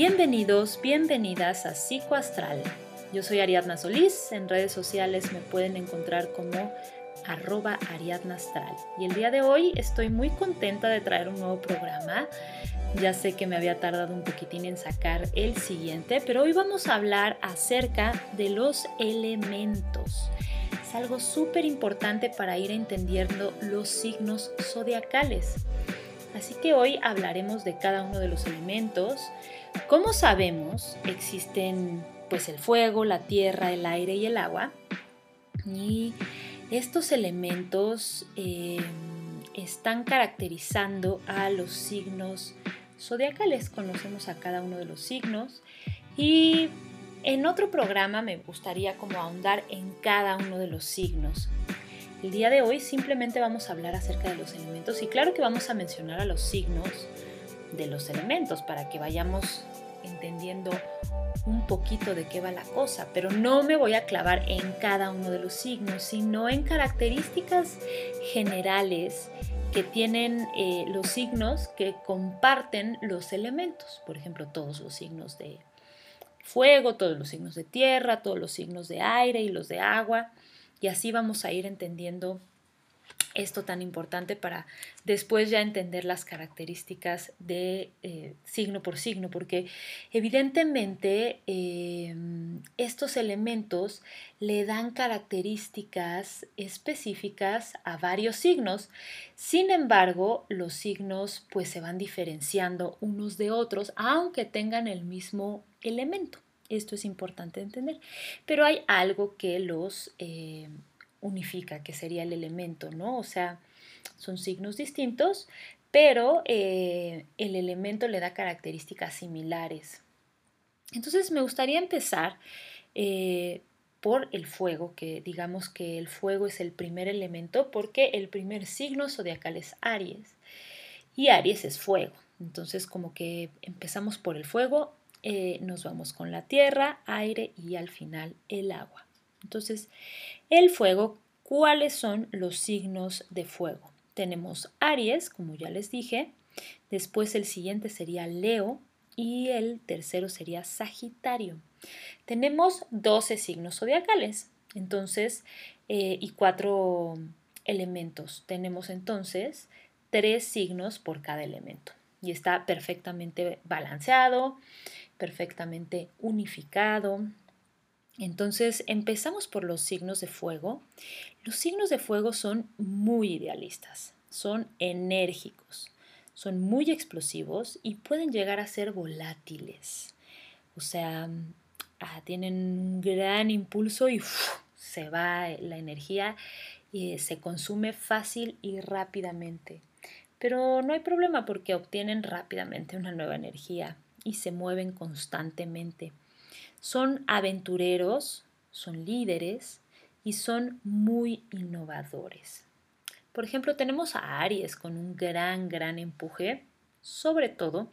Bienvenidos, bienvenidas a Psicoastral. Yo soy Ariadna Solís, en redes sociales me pueden encontrar como arroba Ariadna Astral. Y el día de hoy estoy muy contenta de traer un nuevo programa. Ya sé que me había tardado un poquitín en sacar el siguiente, pero hoy vamos a hablar acerca de los elementos. Es algo súper importante para ir entendiendo los signos zodiacales. Así que hoy hablaremos de cada uno de los elementos, como sabemos, existen pues el fuego, la tierra, el aire y el agua. Y estos elementos em, están caracterizando a los signos zodiacales. Conocemos a cada uno de los signos. Y en otro programa me gustaría como ahondar en cada uno de los signos. El día de hoy simplemente vamos a hablar acerca de los elementos y claro que vamos a mencionar a los signos de los elementos para que vayamos entendiendo un poquito de qué va la cosa, pero no me voy a clavar en cada uno de los signos, sino en características generales que tienen eh, los signos que comparten los elementos. Por ejemplo, todos los signos de fuego, todos los signos de tierra, todos los signos de aire y los de agua. Y así vamos a ir entendiendo esto tan importante para después ya entender las características de eh, signo por signo, porque evidentemente eh, estos elementos le dan características específicas a varios signos. Sin embargo, los signos pues se van diferenciando unos de otros, aunque tengan el mismo elemento. Esto es importante entender. Pero hay algo que los eh, unifica, que sería el elemento, ¿no? O sea, son signos distintos, pero eh, el elemento le da características similares. Entonces me gustaría empezar eh, por el fuego, que digamos que el fuego es el primer elemento porque el primer signo zodiacal es Aries y Aries es fuego. Entonces como que empezamos por el fuego, eh, nos vamos con la tierra, aire y al final el agua. Entonces, el fuego, ¿cuáles son los signos de fuego? Tenemos Aries, como ya les dije, después el siguiente sería Leo y el tercero sería Sagitario. Tenemos 12 signos zodiacales, entonces, eh, y cuatro elementos. Tenemos entonces tres signos por cada elemento y está perfectamente balanceado, perfectamente unificado, entonces empezamos por los signos de fuego. Los signos de fuego son muy idealistas, son enérgicos, son muy explosivos y pueden llegar a ser volátiles. O sea, ah, tienen un gran impulso y se va la energía y se consume fácil y rápidamente. Pero no hay problema porque obtienen rápidamente una nueva energía y se mueven constantemente. Son aventureros, son líderes y son muy innovadores. Por ejemplo, tenemos a Aries con un gran, gran empuje, sobre todo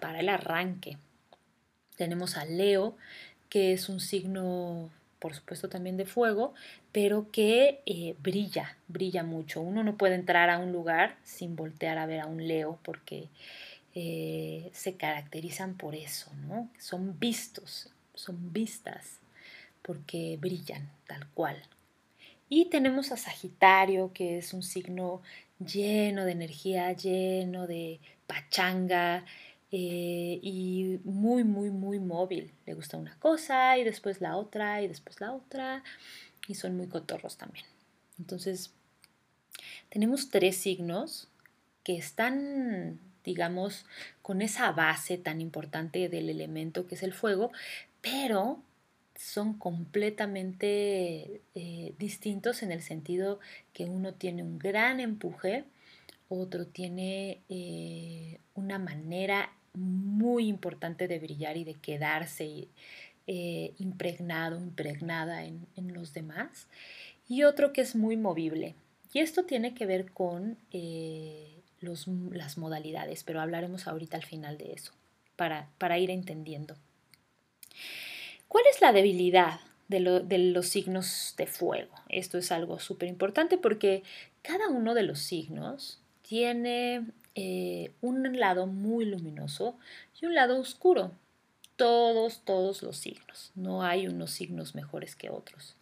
para el arranque. Tenemos a Leo, que es un signo, por supuesto, también de fuego, pero que eh, brilla, brilla mucho. Uno no puede entrar a un lugar sin voltear a ver a un Leo porque eh, se caracterizan por eso, ¿no? Son vistos, son vistas porque brillan tal cual. Y tenemos a Sagitario, que es un signo lleno de energía, lleno de pachanga eh, y muy, muy, muy móvil. Le gusta una cosa y después la otra y después la otra y son muy cotorros también. Entonces, tenemos tres signos que están digamos, con esa base tan importante del elemento que es el fuego, pero son completamente eh, distintos en el sentido que uno tiene un gran empuje, otro tiene eh, una manera muy importante de brillar y de quedarse eh, impregnado, impregnada en, en, los demás, y otro que es muy movible. Y esto tiene que ver con las modalidades, pero hablaremos ahorita al final de eso, para, para ir entendiendo. ¿Cuál es la debilidad de, los signos de fuego? Esto es algo súper importante porque cada uno de los signos tiene eh, un lado muy luminoso y un lado oscuro. todos, todos los signos. No hay unos signos mejores que otros.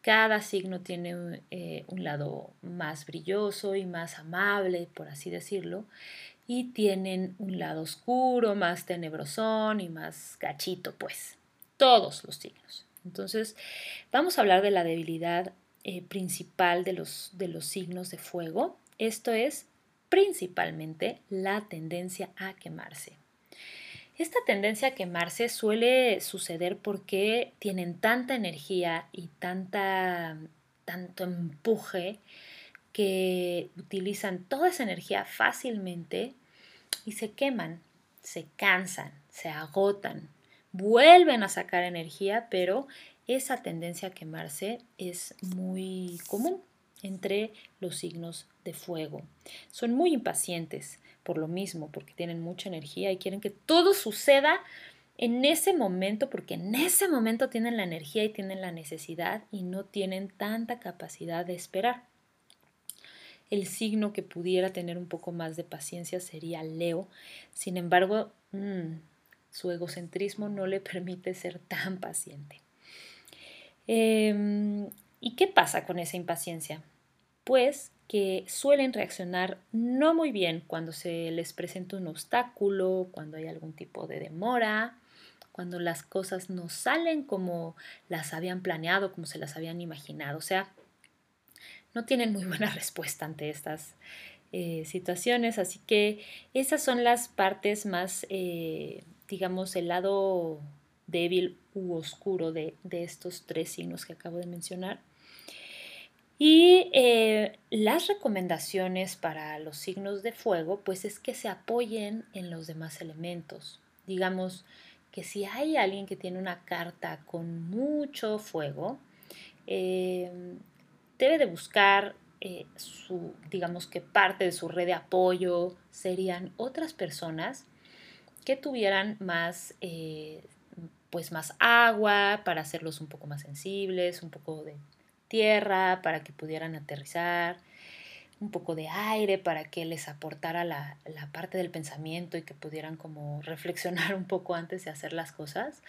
Cada signo tiene eh, un lado más brilloso y más amable, por así decirlo, y tienen un lado oscuro, más tenebrosón y más gachito, pues. Todos los signos. Entonces, vamos a hablar de la debilidad eh, principal de los, de los signos de fuego. Esto es principalmente la tendencia a quemarse. Esta tendencia a quemarse suele suceder porque tienen tanta energía y tanta, tanto empuje que utilizan toda esa energía fácilmente y se queman, se cansan, se agotan, vuelven a sacar energía, pero esa tendencia a quemarse es muy común entre los signos de fuego. Son muy impacientes por lo mismo, porque tienen mucha energía y quieren que todo suceda en ese momento, porque en ese momento tienen la energía y tienen la necesidad y no tienen tanta capacidad de esperar. El signo que pudiera tener un poco más de paciencia sería Leo. Sin embargo, mm, su egocentrismo no le permite ser tan paciente. Em, ¿Y qué pasa con esa impaciencia? Pues que suelen reaccionar no muy bien cuando se les presenta un obstáculo, cuando hay algún tipo de demora, cuando las cosas no salen como las habían planeado, como se las habían imaginado. O sea, no tienen muy buena respuesta ante estas eh, situaciones. Así que esas son las partes más, eh, digamos, el lado débil u oscuro de, de estos tres signos que acabo de mencionar. Y eh, las recomendaciones para los signos de fuego, pues es que se apoyen en los demás elementos. Digamos que si hay alguien que tiene una carta con mucho fuego, debe de buscar eh, su, digamos que parte de su red de apoyo serían otras personas que tuvieran más, pues más agua para hacerlos un poco más sensibles, un poco de tierra para que pudieran aterrizar, un poco de aire para que les aportara la, parte del pensamiento y que pudieran como reflexionar un poco antes de hacer las cosas.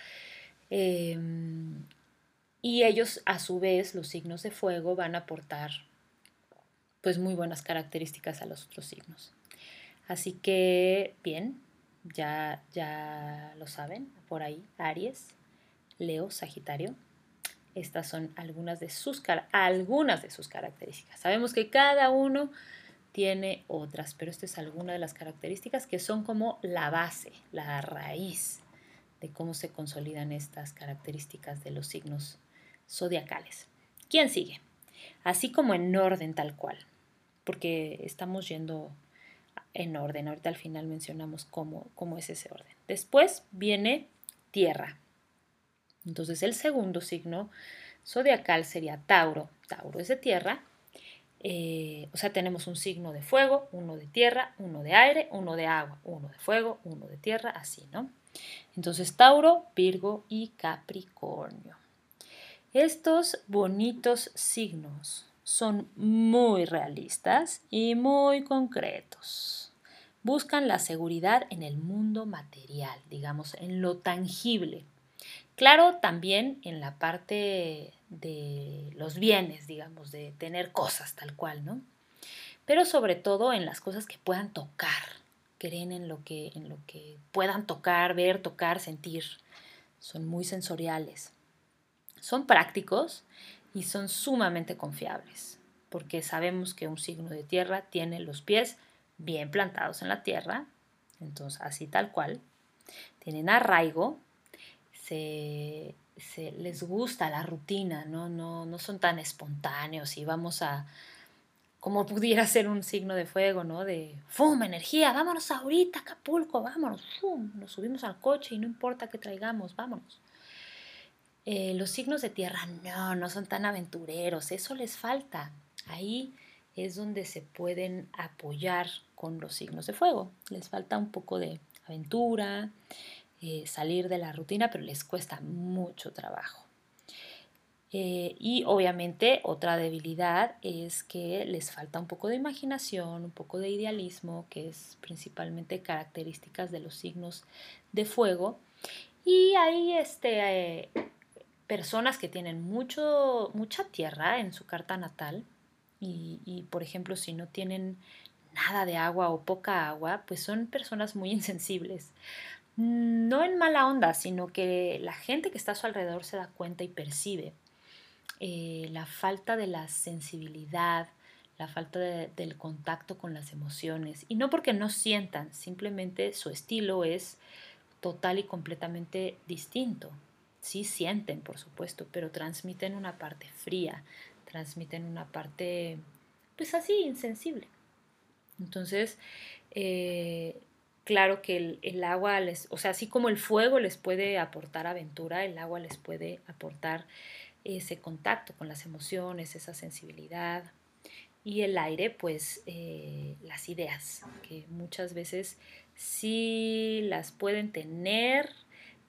Em, y ellos, a su vez, los signos de fuego van a aportar pues muy buenas características a los otros signos. Así que, bien, ya, ya lo saben, por ahí, Aries, Leo, Sagitario. Estas son algunas de sus, algunas de sus características. Sabemos que cada uno tiene otras, pero esta es alguna de las características que son como la base, la raíz de cómo se consolidan estas características de los signos zodiacales. ¿Quién sigue? Así como en orden tal cual, porque estamos yendo en orden. Ahorita al final mencionamos cómo, cómo es ese orden. Después viene tierra. Entonces el segundo signo zodiacal sería Tauro. Tauro es de tierra. Eh, o sea, tenemos un signo de fuego, uno de tierra, uno de aire, uno de agua, uno de fuego, uno de tierra, así, ¿no? Entonces Tauro, Virgo y Capricornio. Estos bonitos signos son muy realistas y muy concretos. Buscan la seguridad en el mundo material, digamos, en lo tangible. Claro, también en la parte de los bienes, digamos, de tener cosas tal cual, ¿no? Pero sobre todo en las cosas que puedan tocar, creen en lo que, en lo que puedan tocar, ver, tocar, sentir. Son muy sensoriales. Son prácticos y son sumamente confiables, porque sabemos que un signo de tierra tiene los pies bien plantados en la tierra, entonces así tal cual. Tienen arraigo, se, les gusta la rutina, ¿no? ¿no? No son tan espontáneos y vamos a, como pudiera ser un signo de fuego, ¿no? De ¡fum! energía, vámonos ahorita, Acapulco, vámonos, ¡fum! Nos subimos al coche y no importa qué traigamos, vámonos. Eh, los signos de tierra no, no son tan aventureros, eso les falta. Ahí es donde se pueden apoyar con los signos de fuego. Les falta un poco de aventura, eh, salir de la rutina, pero les cuesta mucho trabajo. Eh, y obviamente otra debilidad es que les falta un poco de imaginación, un poco de idealismo, que es principalmente características de los signos de fuego. Y hay este, personas que tienen mucho, mucha tierra en su carta natal y, y, por ejemplo, si no tienen nada de agua o poca agua, pues son personas muy insensibles. No en mala onda, sino que la gente que está a su alrededor se da cuenta y percibe eh, la falta de la sensibilidad, la falta del contacto con las emociones. Y no porque no sientan, simplemente su estilo es total y completamente distinto. Sí sienten, por supuesto, pero transmiten una parte fría, transmiten una parte, pues así, insensible. Entonces, eh, claro que el, agua les, o sea, así como el fuego les puede aportar aventura, el agua les puede aportar ese contacto con las emociones, esa sensibilidad. Y el aire, pues eh, las ideas, que muchas veces sí las pueden tener,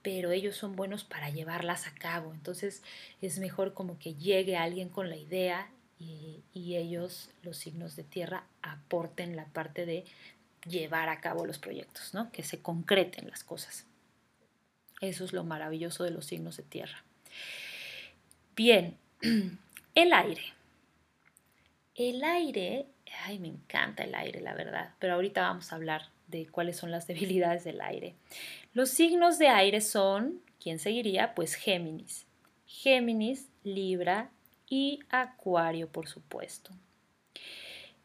pero ellos son buenos para llevarlas a cabo. Entonces es mejor como que llegue alguien con la idea y, ellos, los signos de tierra, aporten la parte de llevar a cabo los proyectos, ¿no? que se concreten las cosas. Eso es lo maravilloso de los signos de tierra. Bien, el aire. El aire, ay, me encanta el aire, la verdad, pero ahorita vamos a hablar de cuáles son las debilidades del aire. Los signos de aire son, ¿quién seguiría? Pues Géminis. Géminis, Libra y Acuario, por supuesto.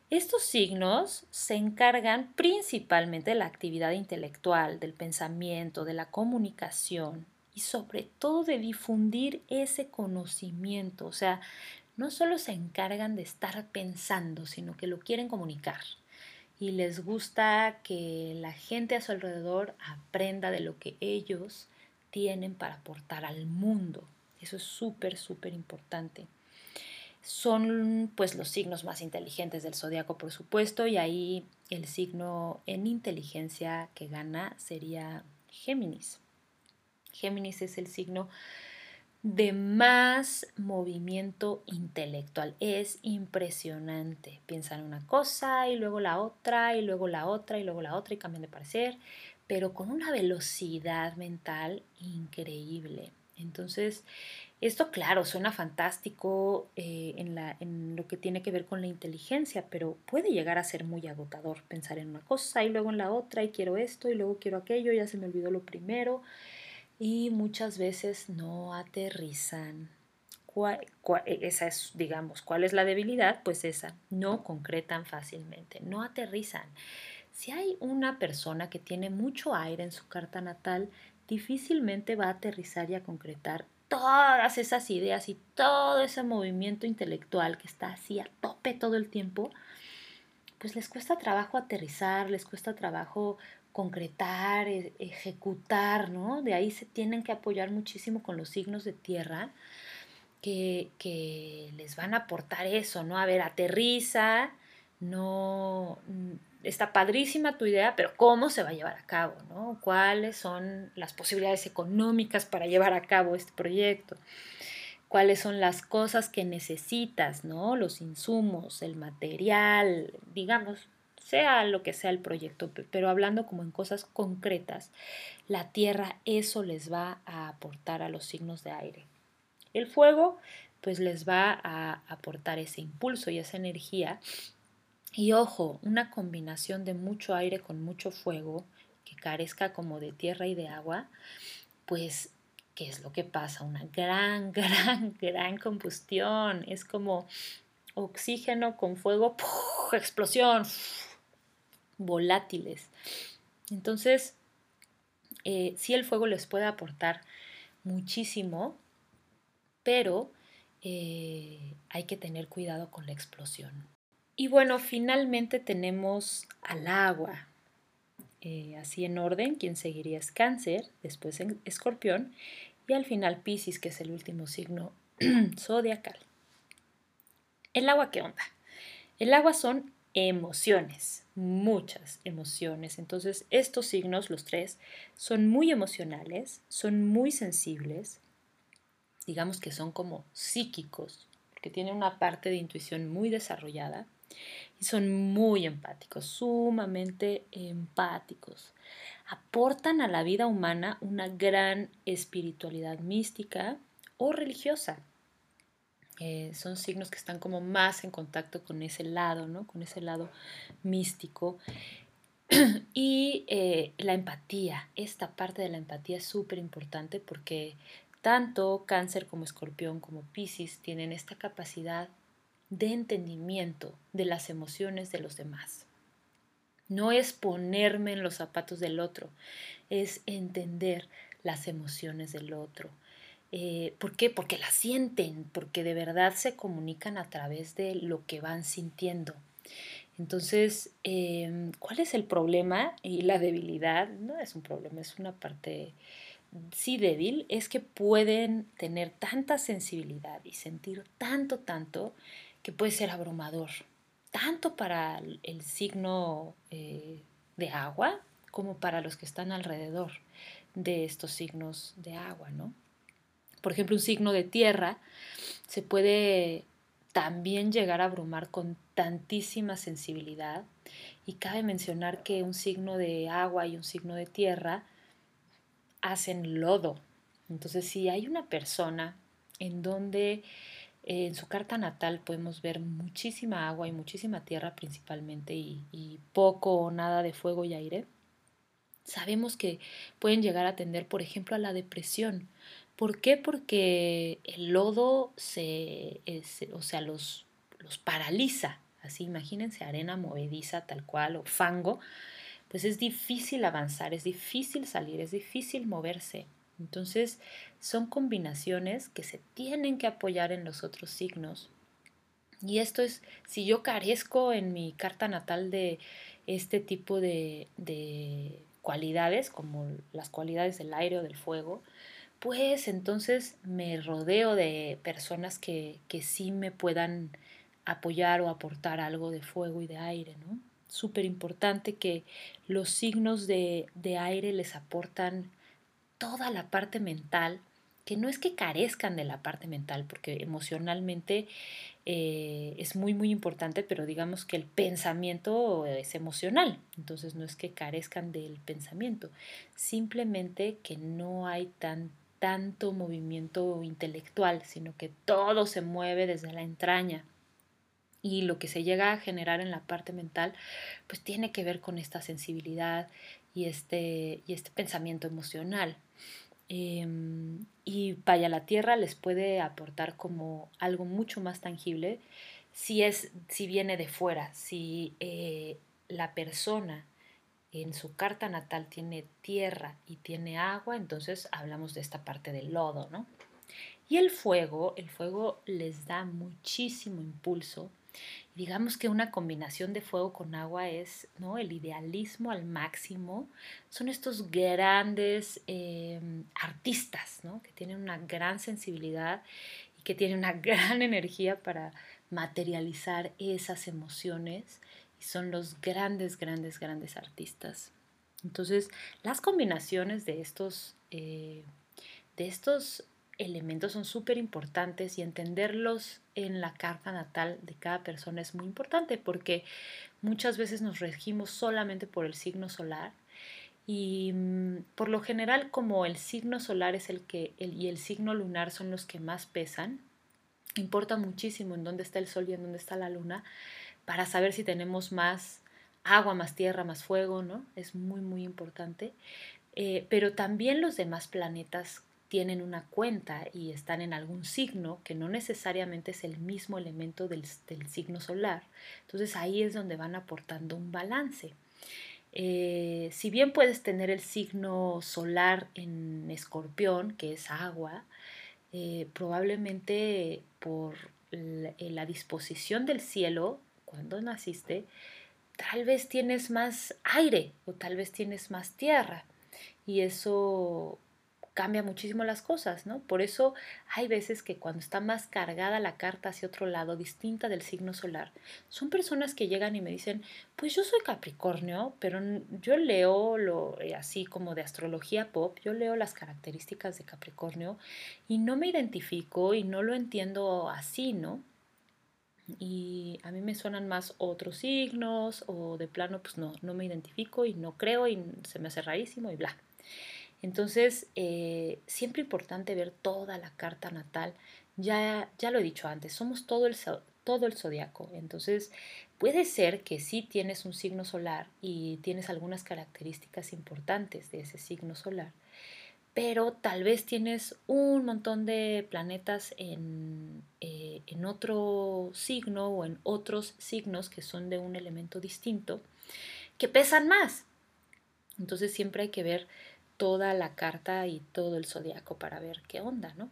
Estos signos se encargan principalmente de la actividad intelectual, del pensamiento, de la comunicación y sobre todo de difundir ese conocimiento. O sea, no solo se encargan de estar pensando, sino que lo quieren comunicar y les gusta que la gente a su alrededor aprenda de lo que ellos tienen para aportar al mundo. Eso es súper, súper importante. Son pues los signos más inteligentes del zodiaco, por supuesto, y ahí el signo en inteligencia que gana sería Géminis. Géminis es el signo de más movimiento intelectual. Es impresionante. Piensan una cosa y luego la otra y luego la otra y luego la otra y cambian de parecer, pero con una velocidad mental increíble. Entonces, esto claro, suena fantástico eh, en, la, en lo que tiene que ver con la inteligencia, pero puede llegar a ser muy agotador pensar en una cosa y luego en la otra y quiero esto y luego quiero aquello, ya se me olvidó lo primero y muchas veces no aterrizan. E, esa es, digamos, ¿cuál es la debilidad? Pues esa, no concretan fácilmente, no aterrizan. Si hay una persona que tiene mucho aire en su carta natal, difícilmente va a aterrizar y a concretar todas esas ideas y todo ese movimiento intelectual que está así a tope todo el tiempo, pues les cuesta trabajo aterrizar, les cuesta trabajo concretar, e, ejecutar, ¿no? De ahí se tienen que apoyar muchísimo con los signos de tierra que, les van a aportar eso, ¿no? A ver, aterriza, no, está padrísima tu idea, pero ¿cómo se va a llevar a cabo, ¿no? ¿Cuáles son las posibilidades económicas para llevar a cabo este proyecto? cuáles son las cosas que necesitas, ¿no? Los insumos, el material, digamos, sea lo que sea el proyecto, pero hablando como en cosas concretas, la tierra eso les va a aportar a los signos de aire. El fuego pues les va a aportar ese impulso y esa energía. Y ojo, una combinación de mucho aire con mucho fuego que carezca como de tierra y de agua, pues ¿qué es lo que pasa? Una gran, gran, gran combustión. Es como oxígeno con fuego, explosión, volátiles. Entonces, eh, sí el fuego les puede aportar muchísimo, pero eh, hay que tener cuidado con la explosión. Y bueno, finalmente tenemos al agua. Eh, así en orden, quien seguiría es cáncer, después escorpión y al final Pisces, que es el último signo zodiacal. ¿El agua qué onda? El agua son emociones, muchas emociones. Entonces, estos signos, los tres, son muy emocionales, son muy sensibles, digamos que son como psíquicos, porque tienen una parte de intuición muy desarrollada. Y son muy empáticos, sumamente empáticos. Aportan a la vida humana una gran espiritualidad mística o religiosa. Eh, son signos que están como más en contacto con ese lado, ¿no? Con ese lado místico. y eh, la empatía, esta parte de la empatía es súper importante porque tanto cáncer como escorpión como piscis tienen esta capacidad de entendimiento de las emociones de los demás. No es ponerme en los zapatos del otro, es entender las emociones del otro. Eh, ¿Por qué? Porque las sienten, porque de verdad se comunican a través de lo que van sintiendo. Entonces, em, ¿cuál es el problema y la debilidad? No es un problema, es una parte sí débil, es que pueden tener tanta sensibilidad y sentir tanto, tanto, que puede ser abrumador, tanto para el signo eh, de agua como para los que están alrededor de estos signos de agua, ¿no? Por ejemplo, un signo de tierra se puede también llegar a abrumar con tantísima sensibilidad. Y cabe mencionar que un signo de agua y un signo de tierra hacen lodo. Entonces, si hay una persona en donde eh, en su carta natal podemos ver muchísima agua y muchísima tierra principalmente y, y poco o nada de fuego y aire, sabemos que pueden llegar a tender, por ejemplo, a la depresión ¿Por qué? Porque el lodo se, o sea, los, los paraliza. Así, imagínense arena movediza tal cual o fango. Pues es difícil avanzar, es difícil salir, es difícil moverse. Entonces, son combinaciones que se tienen que apoyar en los otros signos. Y esto es, si yo carezco en mi carta natal de este tipo de, de cualidades, como las cualidades del aire o del fuego, pues entonces me rodeo de personas que, sí me puedan apoyar o aportar algo de fuego y de aire, ¿no? Súper importante que los signos de, aire les aportan toda la parte mental, que no es que carezcan de la parte mental, porque emocionalmente eh, es muy, muy importante, pero digamos que el pensamiento es emocional, entonces no es que carezcan del pensamiento, simplemente que no hay tan tanto movimiento intelectual, sino que todo se mueve desde la entraña. Y lo que se llega a generar en la parte mental, pues tiene que ver con esta sensibilidad y este, y este pensamiento emocional. Em, y vaya, la tierra les puede aportar como algo mucho más tangible si, es, si viene de fuera, si eh, la persona en su carta natal tiene tierra y tiene agua, entonces hablamos de esta parte del lodo, ¿no? Y el fuego, el fuego les da muchísimo impulso. Digamos que una combinación de fuego con agua es ¿no? el idealismo al máximo. Son estos grandes em, artistas ¿no? que tienen una gran sensibilidad y que tienen una gran energía para materializar esas emociones son los grandes, grandes, grandes artistas. Entonces, las combinaciones de estos, eh, de estos elementos son súper importantes y entenderlos en la carta natal de cada persona es muy importante porque muchas veces nos regimos solamente por el signo solar y mm, por lo general como el signo solar es el que y el signo lunar son los que más pesan, importa muchísimo en dónde está el sol y en dónde está la luna, para saber si tenemos más agua, más tierra, más fuego, ¿no? Es muy, muy importante. Eh, pero también los demás planetas tienen una cuenta y están en algún signo que no necesariamente es el mismo elemento del, signo solar. Entonces ahí es donde van aportando un balance. Eh, si bien puedes tener el signo solar en escorpión, que es agua, eh, probablemente por la disposición del cielo cuando naciste, tal vez tienes más aire o tal vez tienes más tierra y eso cambia muchísimo las cosas, ¿no? Por eso hay veces que cuando está más cargada la carta hacia otro lado, distinta del signo solar, son personas que llegan y me dicen, pues yo soy Capricornio, pero yo leo lo eh, así como de astrología pop, yo leo las características de Capricornio y no me identifico y no lo entiendo así, ¿no? Y a mí me suenan más otros signos o de plano pues no, no me identifico y no creo y se me hace rarísimo y bla. Entonces, eh, siempre importante ver toda la carta natal. Ya, ya lo he dicho antes, somos todo el, todo el zodiaco. Entonces, puede ser que sí tienes un signo solar y tienes algunas características importantes de ese signo solar, pero tal vez tienes un montón de planetas en, eh, en otro signo o en otros signos que son de un elemento distinto que pesan más. Entonces siempre hay que ver toda la carta y todo el zodiaco para ver qué onda, ¿no?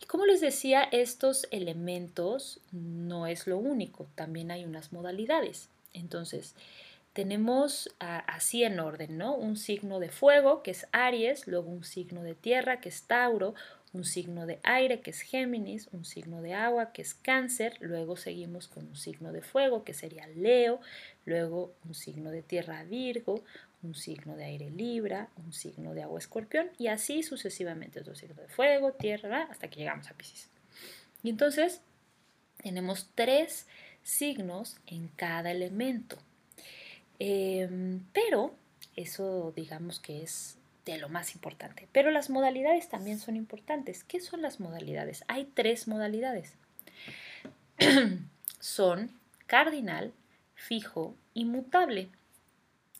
Y como les decía, estos elementos no es lo único, también hay unas modalidades. Entonces, tenemos así en orden, ¿no? Un signo de fuego, que es Aries, luego un signo de tierra, que es Tauro, un signo de aire, que es Géminis, un signo de agua, que es Cáncer, luego seguimos con un signo de fuego, que sería Leo, luego un signo de tierra, Virgo, un signo de aire Libra, un signo de agua Escorpión y así sucesivamente, otro signo de fuego, tierra, hasta que llegamos a Pisces. Y entonces tenemos tres signos en cada elemento. Em, pero eso digamos que es de lo más importante. Pero las modalidades también son importantes. ¿Qué son las modalidades? Hay tres modalidades. son cardinal, fijo y mutable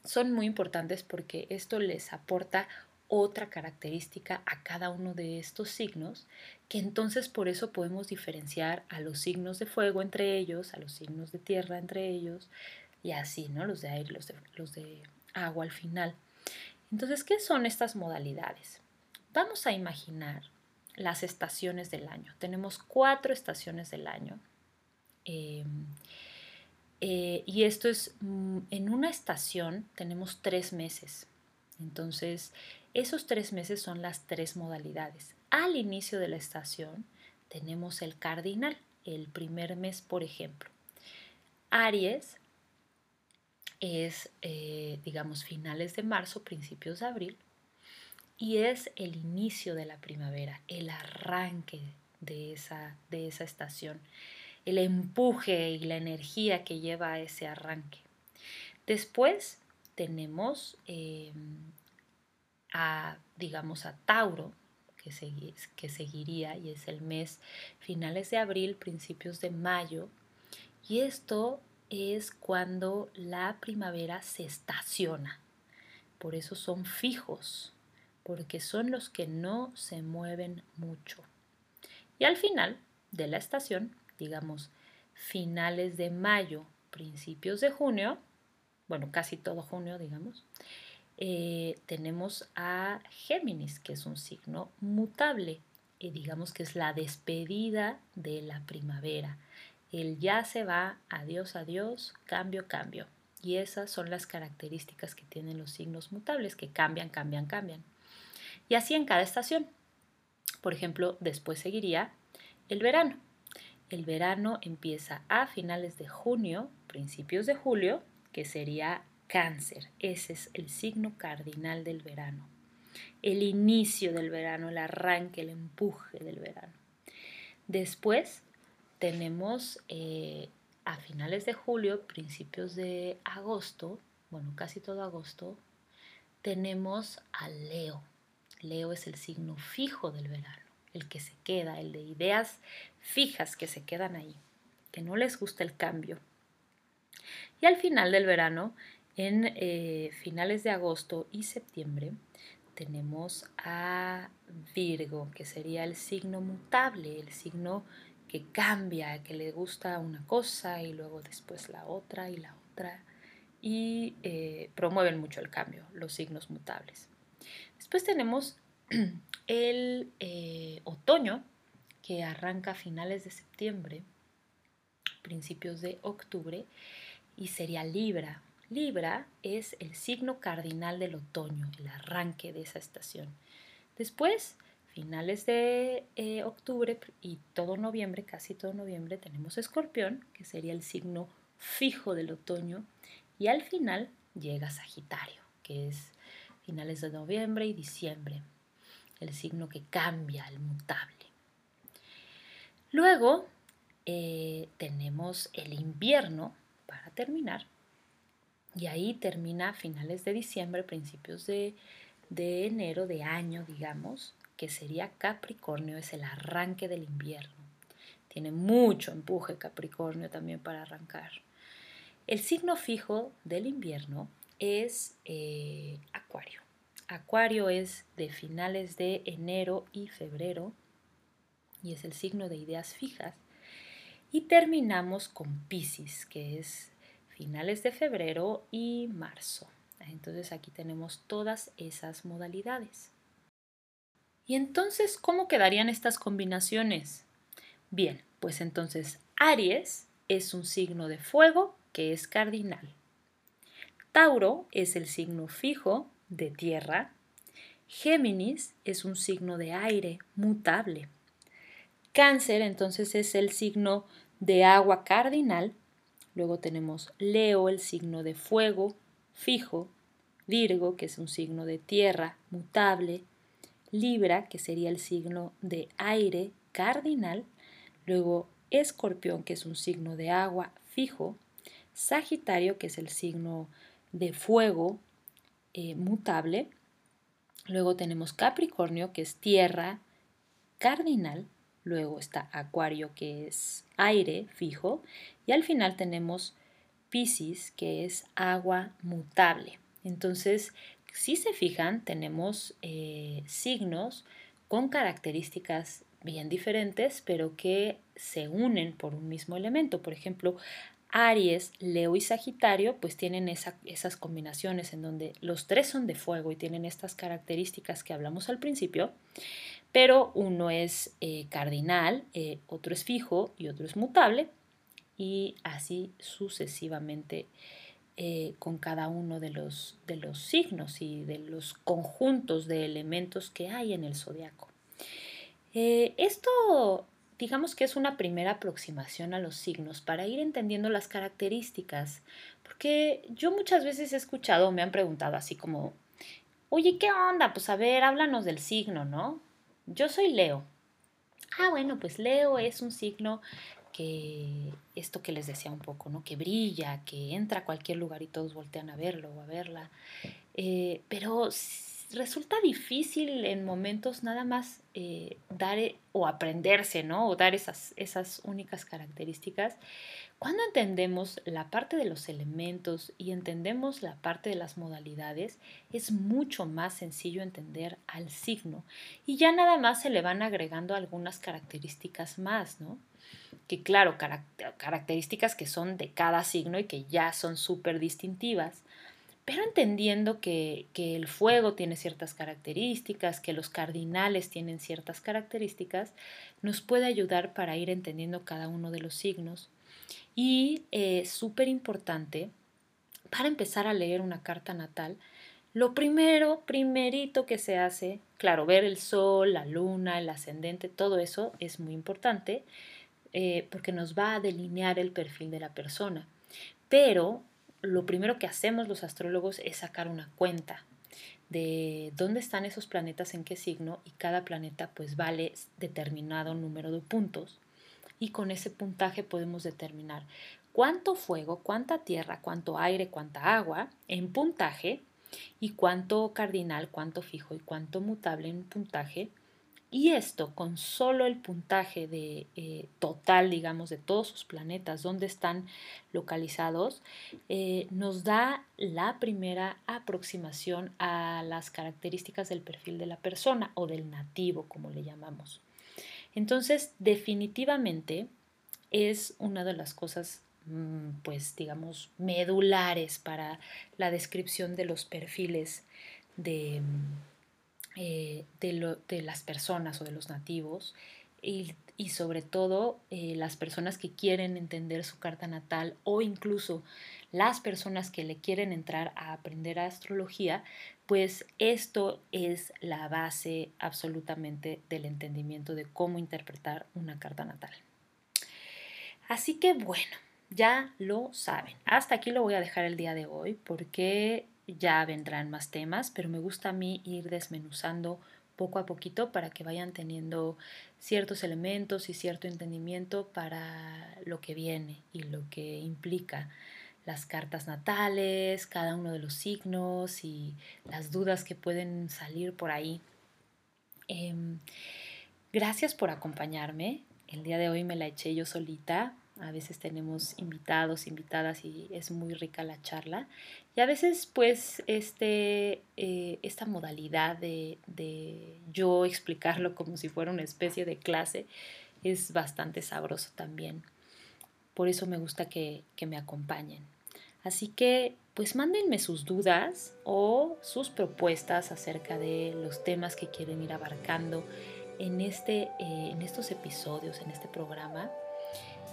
son muy importantes porque esto les aporta otra característica a cada uno de estos signos, que entonces por eso podemos diferenciar a los signos de fuego entre ellos, a los signos de tierra entre ellos, y así, ¿no? Los de aire, los de, los de agua al final. Entonces, ¿qué son estas modalidades? Vamos a imaginar las estaciones del año. Tenemos cuatro estaciones del año. Em, eh, y esto es, mm, en una estación tenemos tres meses. Entonces, esos tres meses son las tres modalidades. Al inicio de la estación tenemos el cardinal, el primer mes, por ejemplo. Aries es, eh, digamos, finales de marzo, principios de abril, y es el inicio de la primavera, el arranque de esa, de esa estación el empuje y la energía que lleva a ese arranque. Después tenemos em, a, digamos, a Tauro, que, que seguiría y es el mes finales de abril, principios de mayo. Y esto es cuando la primavera se estaciona. Por eso son fijos, porque son los que no se mueven mucho. Y al final de la estación digamos, finales de mayo, principios de junio, bueno, casi todo junio, digamos, eh, tenemos a Géminis, que es un signo mutable, y digamos que es la despedida de la primavera. El ya se va, adiós, adiós, cambio, cambio. Y esas son las características que tienen los signos mutables, que cambian, cambian, cambian. Y así en cada estación. Por ejemplo, después seguiría el verano. El verano empieza a finales de junio, principios de julio, que sería cáncer. Ese es el signo cardinal del verano. El inicio del verano, el arranque, el empuje del verano. Después tenemos eh, a finales de julio, principios de agosto, bueno, casi todo agosto, tenemos a Leo. Leo es el signo fijo del verano el que se queda, el de ideas fijas que se quedan ahí, que no les gusta el cambio. Y al final del verano, en eh, finales de agosto y septiembre, tenemos a Virgo, que sería el signo mutable, el signo que cambia, que le gusta una cosa y luego después la otra y la otra, y eh, promueven mucho el cambio, los signos mutables. Después tenemos el eh, otoño, que arranca a finales de septiembre, principios de octubre, y sería Libra. Libra es el signo cardinal del otoño, el arranque de esa estación. Después, finales de eh, octubre y todo noviembre, casi todo noviembre, tenemos Escorpión, que sería el signo fijo del otoño, y al final llega Sagitario, que es finales de noviembre y diciembre el signo que cambia, el mutable. Luego eh, tenemos el invierno para terminar. Y ahí termina finales de diciembre, principios de, de enero de año, digamos, que sería Capricornio, es el arranque del invierno. Tiene mucho empuje Capricornio también para arrancar. El signo fijo del invierno es eh, Acuario. Acuario es de finales de enero y febrero y es el signo de ideas fijas. Y terminamos con Pisces, que es finales de febrero y marzo. Entonces aquí tenemos todas esas modalidades. ¿Y entonces cómo quedarían estas combinaciones? Bien, pues entonces Aries es un signo de fuego que es cardinal. Tauro es el signo fijo de tierra. Géminis es un signo de aire mutable. Cáncer entonces es el signo de agua cardinal. Luego tenemos Leo, el signo de fuego fijo. Virgo, que es un signo de tierra mutable. Libra, que sería el signo de aire cardinal. Luego Escorpión, que es un signo de agua fijo. Sagitario, que es el signo de fuego eh, mutable. Luego tenemos Capricornio, que es tierra cardinal. Luego está Acuario, que es aire fijo. Y al final tenemos Pisces, que es agua mutable. Entonces, si se fijan, tenemos eh, signos con características bien diferentes, pero que se unen por un mismo elemento. Por ejemplo, Aries, Leo y Sagitario pues tienen esas combinaciones en donde los tres son de fuego y tienen estas características que hablamos al principio, pero uno es eh, cardinal, eh, otro es fijo y otro es mutable y así sucesivamente eh, con cada uno de los, de los signos y de los conjuntos de elementos que hay en el zodiaco. esto digamos que es una primera aproximación a los signos para ir entendiendo las características, porque yo muchas veces he escuchado, me han preguntado así como, oye, ¿qué onda? Pues a ver, háblanos del signo, ¿no? Yo soy Leo. Ah, bueno, pues Leo es un signo que esto que les decía un poco, ¿no? Que brilla, que entra a cualquier lugar y todos voltean a verlo o a verla. Eh, pero resulta difícil en momentos nada más eh, dar eh, o aprenderse, ¿no? O dar esas, esas únicas características. Cuando entendemos la parte de los elementos y entendemos la parte de las modalidades, es mucho más sencillo entender al signo y ya nada más se le van agregando algunas características más, ¿no? Que claro, características que son de cada signo y que ya son súper distintivas pero entendiendo que, el fuego tiene ciertas características, que los cardinales tienen ciertas características, nos puede ayudar para ir entendiendo cada uno de los signos. Y eh, súper importante, para empezar a leer una carta natal, lo primero, primerito que se hace, claro, ver el sol, la luna, el ascendente, todo eso es muy importante eh, porque nos va a delinear el perfil de la persona. Pero lo primero que hacemos los astrólogos es sacar una cuenta de dónde están esos planetas en qué signo y cada planeta pues vale determinado número de puntos y con ese puntaje podemos determinar cuánto fuego, cuánta tierra, cuánto aire, cuánta agua en puntaje y cuánto cardinal, cuánto fijo y cuánto mutable en puntaje y esto con solo el puntaje de, eh, total, digamos, de todos sus planetas, donde están localizados, eh, nos da la primera aproximación a las características del perfil de la persona o del nativo, como le llamamos. Entonces, definitivamente es una de las cosas, mm, pues, digamos, medulares para la descripción de los perfiles de eh, de, las personas o de los nativos y, sobre todo eh, las personas que quieren entender su carta natal o incluso las personas que le quieren entrar a aprender astrología, pues esto es la base absolutamente del entendimiento de cómo interpretar una carta natal. Así que bueno, ya lo saben. Hasta aquí lo voy a dejar el día de hoy porque ya vendrán más temas, pero me gusta a mí ir desmenuzando poco a poquito para que vayan teniendo ciertos elementos y cierto entendimiento para lo que viene y lo que implica las cartas natales, cada uno de los signos y las dudas que pueden salir por ahí. Em, gracias por acompañarme. El día de hoy me la eché yo solita. A veces tenemos invitados, invitadas y es muy rica la charla. Y a veces pues este, eh, esta modalidad de, yo explicarlo como si fuera una especie de clase es bastante sabroso también. Por eso me gusta que, que me acompañen. Así que pues mándenme sus dudas o sus propuestas acerca de los temas que quieren ir abarcando en, este, eh, en estos episodios, en este programa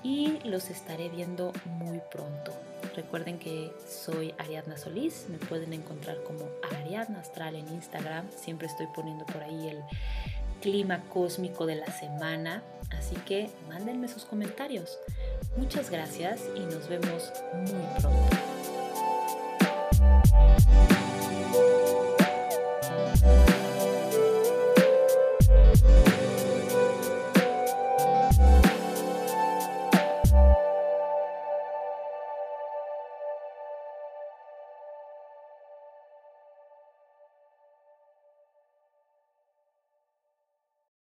y los estaré viendo muy pronto. Recuerden que soy Ariadna Solís, me pueden encontrar como Ariadna Astral en Instagram, siempre estoy poniendo por ahí el clima cósmico de la semana, así que mándenme sus comentarios. Muchas gracias y nos vemos muy pronto.